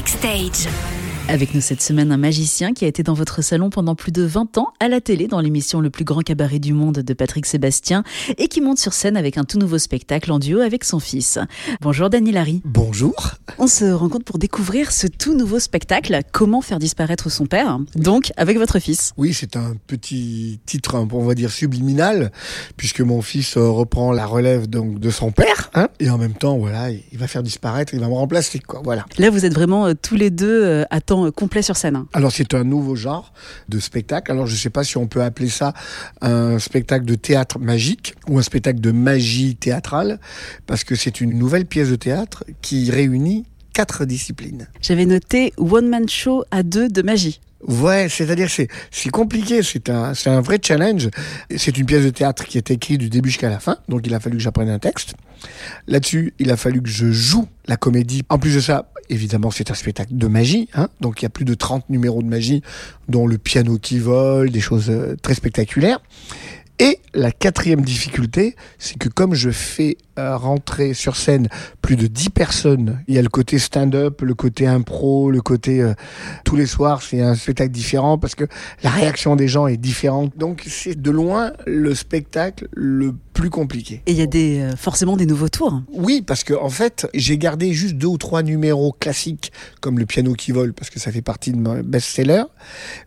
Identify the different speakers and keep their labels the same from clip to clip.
Speaker 1: Backstage.
Speaker 2: Avec nous cette semaine, un magicien qui a été dans votre salon pendant plus de 20 ans à la télé dans l'émission Le plus grand cabaret du monde de Patrick Sébastien et qui monte sur scène avec un tout nouveau spectacle en duo avec son fils. Bonjour Dany Larry.
Speaker 3: Bonjour.
Speaker 2: On se rencontre pour découvrir ce tout nouveau spectacle, Comment faire disparaître son père, donc avec votre fils.
Speaker 3: Oui, c'est un petit titre, hein, on va dire subliminal, puisque mon fils euh, reprend la relève donc de son père, hein, et en même temps, voilà, il va faire disparaître, il va me remplacer, quoi. Voilà.
Speaker 2: Là, vous êtes vraiment euh, tous les deux euh, à temps euh, complet sur scène.
Speaker 3: Alors c'est un nouveau genre de spectacle. Alors je sais pas si on peut appeler ça un spectacle de théâtre magique ou un spectacle de magie théâtrale, parce que c'est une nouvelle pièce de théâtre qui réunit quatre disciplines.
Speaker 2: J'avais noté One Man Show à deux de magie.
Speaker 3: Ouais, c'est-à-dire c'est c'est compliqué, c'est un c'est un vrai challenge. C'est une pièce de théâtre qui est écrite du début jusqu'à la fin, donc il a fallu que j'apprenne un texte. Là-dessus, il a fallu que je joue la comédie. En plus de ça, évidemment, c'est un spectacle de magie, hein, donc il y a plus de 30 numéros de magie, dont le piano qui vole, des choses euh, très spectaculaires. Et la quatrième difficulté, c'est que comme je fais euh, rentrer sur scène plus de 10 personnes, il y a le côté stand-up, le côté impro, le côté euh, tous les soirs, c'est un spectacle différent parce que la réaction des gens est différente. Donc c'est de loin le spectacle le plus compliqué.
Speaker 2: Et il y a des, euh, forcément des nouveaux tours.
Speaker 3: Oui, parce que en fait, j'ai gardé juste deux ou trois numéros classiques comme le piano qui vole parce que ça fait partie de mon best-seller.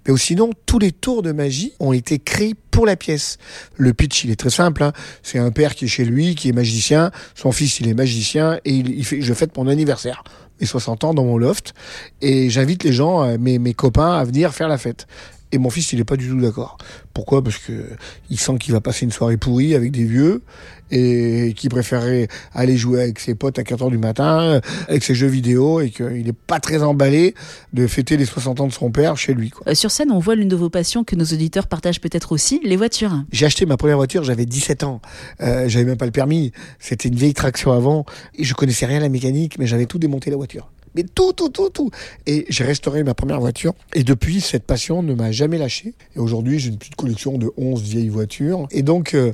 Speaker 3: Mais sinon, tous les tours de magie ont été créés pour la pièce. Le pitch, il est très simple. Hein. C'est un père qui est chez lui, qui est magicien. Son fils, il est magicien et il, il fait, je fête mon anniversaire, mes 60 ans dans mon loft. Et j'invite les gens, euh, mes, mes copains, à venir faire la fête. Et mon fils, il est pas du tout d'accord. Pourquoi? Parce que il sent qu'il va passer une soirée pourrie avec des vieux et qu'il préférerait aller jouer avec ses potes à 4 heures du matin, avec ses jeux vidéo et qu'il n'est pas très emballé de fêter les 60 ans de son père chez lui. Quoi.
Speaker 2: Euh, sur scène, on voit l'une de vos passions que nos auditeurs partagent peut-être aussi, les voitures.
Speaker 3: J'ai acheté ma première voiture, j'avais 17 ans. Euh, j'avais même pas le permis. C'était une vieille traction avant et je connaissais rien à la mécanique, mais j'avais tout démonté la voiture mais tout, tout, tout, tout. Et j'ai restauré ma première voiture. Et depuis, cette passion ne m'a jamais lâché. Et aujourd'hui, j'ai une petite collection de 11 vieilles voitures. Et donc, euh,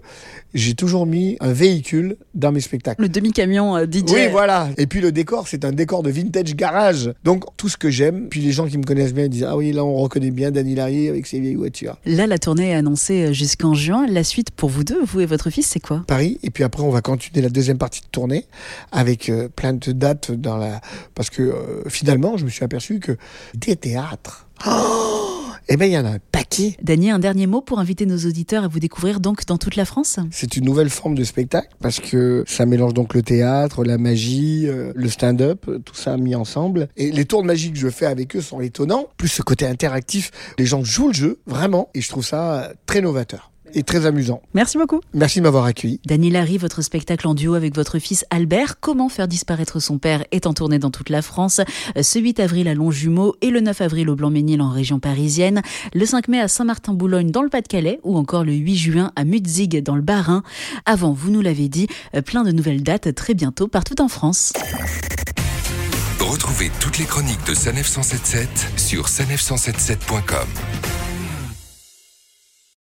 Speaker 3: j'ai toujours mis un véhicule dans mes spectacles.
Speaker 2: Le demi-camion euh, DJ.
Speaker 3: Oui, voilà. Et puis le décor, c'est un décor de vintage garage. Donc, tout ce que j'aime. Puis les gens qui me connaissent bien disent, ah oui, là, on reconnaît bien Danny Larry avec ses vieilles voitures.
Speaker 2: Là, la tournée est annoncée euh, jusqu'en juin. La suite pour vous deux, vous et votre fils, c'est quoi?
Speaker 3: Paris. Et puis après, on va continuer la deuxième partie de tournée avec euh, plein de dates dans la, parce que euh, finalement, je me suis aperçu que des théâtres, oh, eh ben, il y en a un paquet.
Speaker 2: Dany, un dernier mot pour inviter nos auditeurs à vous découvrir donc dans toute la France?
Speaker 3: C'est une nouvelle forme de spectacle parce que ça mélange donc le théâtre, la magie, euh, le stand-up, tout ça mis ensemble. Et les tours de magie que je fais avec eux sont étonnants. Plus ce côté interactif, les gens jouent le jeu vraiment, et je trouve ça euh, très novateur et très amusant.
Speaker 2: Merci beaucoup.
Speaker 3: Merci de m'avoir accueilli.
Speaker 2: Dany Larry, votre spectacle en duo avec votre fils Albert, Comment faire disparaître son père, est en tournée dans toute la France. Ce 8 avril à Longjumeau et le 9 avril au Blanc-Ménil en région parisienne. Le 5 mai à Saint-Martin-Boulogne dans le Pas-de-Calais ou encore le 8 juin à Mutzig dans le Bas-Rhin. Avant, vous nous l'avez dit, plein de nouvelles dates très bientôt partout en France.
Speaker 1: Retrouvez toutes les chroniques de Sanef 177 sur sanef177.com.